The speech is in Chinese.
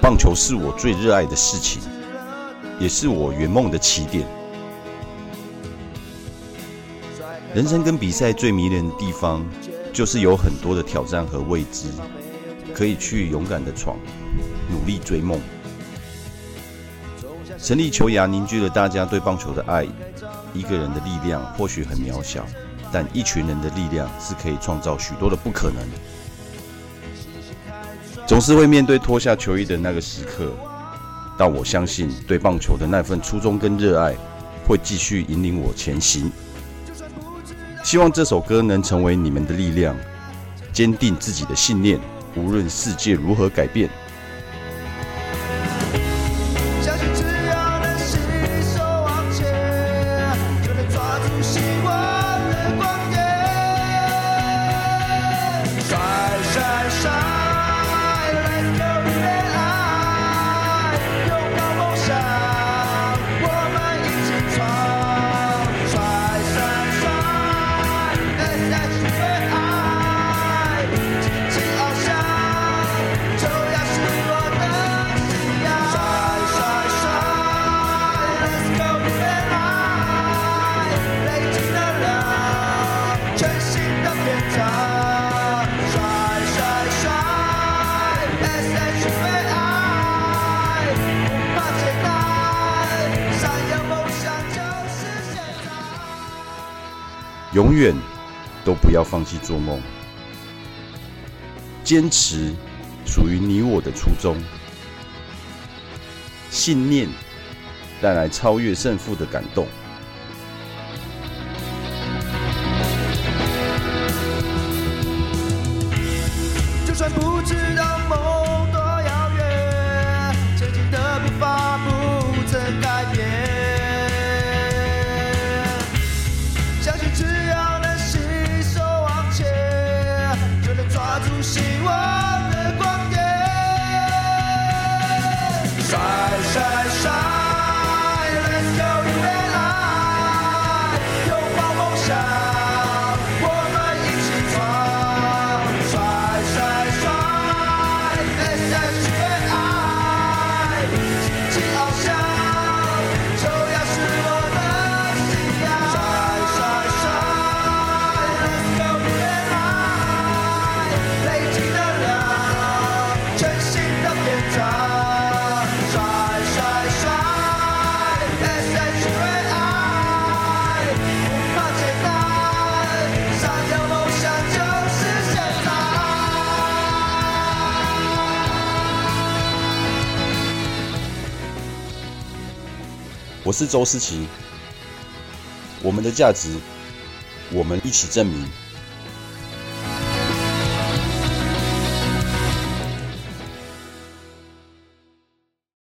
棒球是我最热爱的事情，也是我圆梦的起点。人生跟比赛最迷人的地方，就是有很多的挑战和未知，可以去勇敢的闯，努力追梦。成立球芽凝聚了大家对棒球的爱。一个人的力量或许很渺小，但一群人的力量是可以创造许多的不可能。总是会面对脱下球衣的那个时刻，但我相信对棒球的那份初衷跟热爱会继续引领我前行。希望这首歌能成为你们的力量，坚定自己的信念，无论世界如何改变。永远都不要放弃做梦，坚持属于你我的初衷，信念带来超越胜负的感动。我是周思琪，我们的价值，我们一起证明。